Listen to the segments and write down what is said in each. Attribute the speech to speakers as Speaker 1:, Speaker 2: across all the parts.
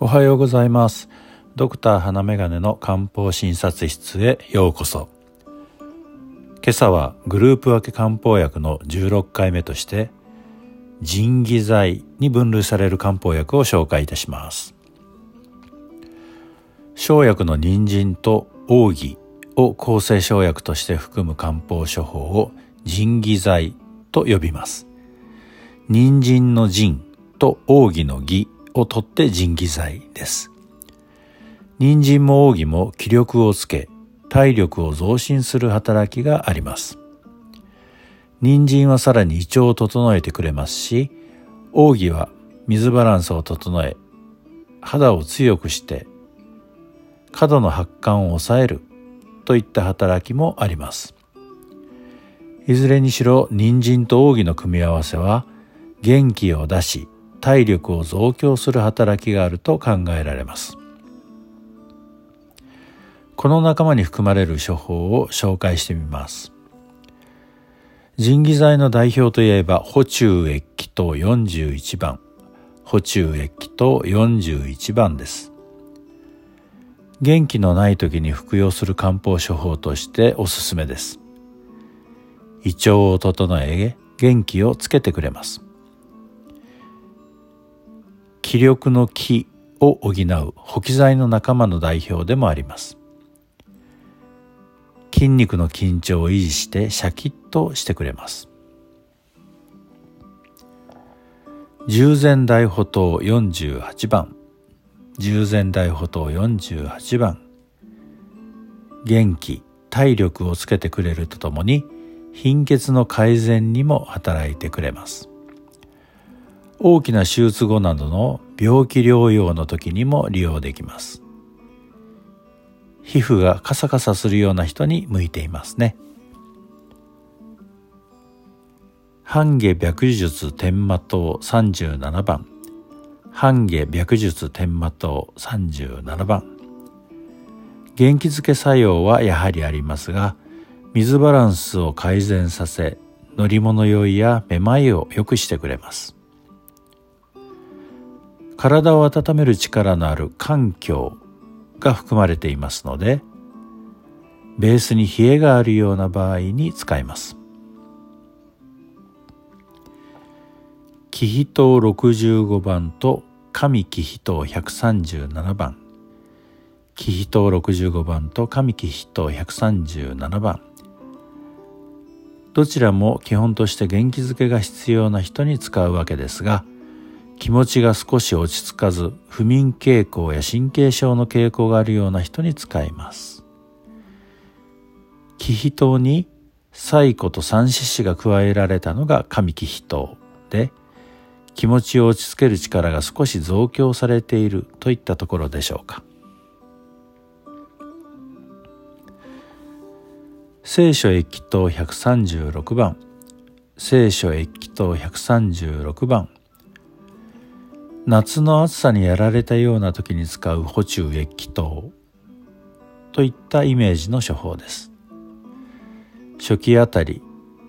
Speaker 1: おはようございます。ドクター花眼鏡の漢方診察室へようこそ。今朝はグループ分け漢方薬の16回目として腎義剤に分類される漢方薬を紹介いたします。生薬の人参と奥義を構成生薬として含む漢方処方を腎義剤と呼びます。人参の腎と奥義の義をとって腎義剤です。人参も奥義も気力をつけ、体力を増進する働きがあります。人参はさらに胃腸を整えてくれますし、奥義は水バランスを整え、肌を強くして、過度の発汗を抑えるといった働きもあります。いずれにしろ人参と奥義の組み合わせは元気を出し体力を増強する働きがあると考えられます。この仲間に含まれる処方を紹介してみます。腎義剤の代表といえば補中液気糖41番。補中液気糖41番です。元気のない時に服用する漢方処方としておすすめです。胃腸を整え元気をつけてくれます。気力の気を補う補気剤の仲間の代表でもあります。筋肉の緊張を維持してシャキッとしてくれます。従前大補糖48番。従前大補糖48番。元気体力をつけてくれるとともに貧血の改善にも働いてくれます。大きな手術後などの病気療養の時にも利用できます。皮膚がカサカサするような人に向いていますね。半下白術天魔糖37番半下白術天魔糖37番元気づけ作用はやはりありますが水バランスを改善させ乗り物酔いやめまいを良くしてくれます体を温める力のある環境が含まれていますのでベースに冷えがあるような場合に使います。気比糖65番と神気比糖137番。気比糖65番と神気比糖137番。どちらも基本として元気づけが必要な人に使うわけですが気持ちが少し落ち着かず不眠傾向や神経症の傾向があるような人に使います。気比糖にサイコと三獅子が加えられたのが神気比糖で気持ちを落ち着ける力が少し増強されているといったところでしょうか。聖書液糖136番。聖書液糖136番。夏の暑さにやられたような時に使う補中液気糖といったイメージの処方です。初期あたり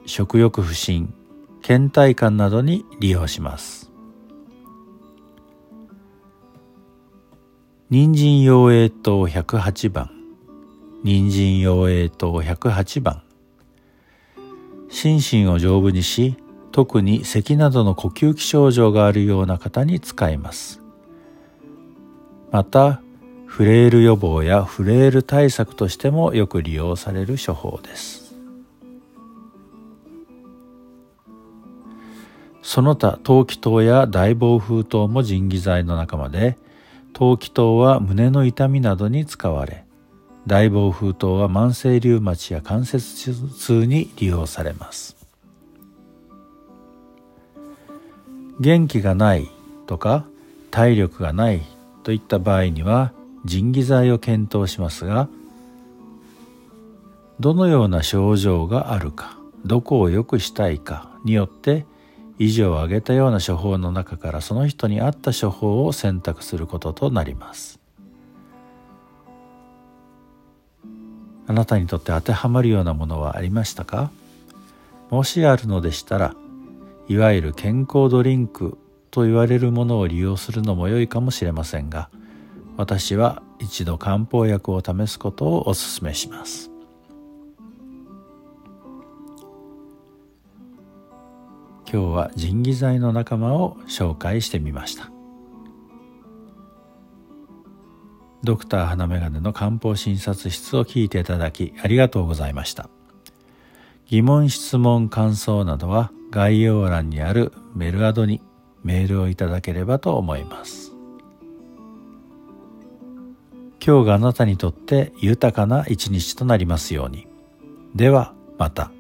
Speaker 1: 食欲不振倦怠感などに利用します。人参養栄糖108番人参養栄糖108番心身を丈夫にし特に咳などの呼吸器症状があるような方に使います。またフレイル予防やフレイル対策としてもよく利用される処方です。その他陶器糖や大暴風糖も腎義剤の仲間で陶器糖は胸の痛みなどに使われ大暴風糖は慢性リウマチや関節痛に利用されます。元気がないとか体力がないといった場合には腎義剤を検討しますがどのような症状があるかどこを良くしたいかによって以上挙げたような処方の中からその人に合った処方を選択することとなります。あなたにとって当てはまるようなものはありましたか？もしあるのでしたらいわゆる健康ドリンクと言われるものを利用するのも良いかもしれませんが私は一度漢方薬を試すことをお勧めします。今日は仁義剤の仲間を紹介してみました。ドクター花眼鏡の漢方診察室を聞いていただきありがとうございました。疑問質問感想などは概要欄にあるメールアドにメールをいただければと思います今日があなたにとって豊かな一日となりますようにではまた。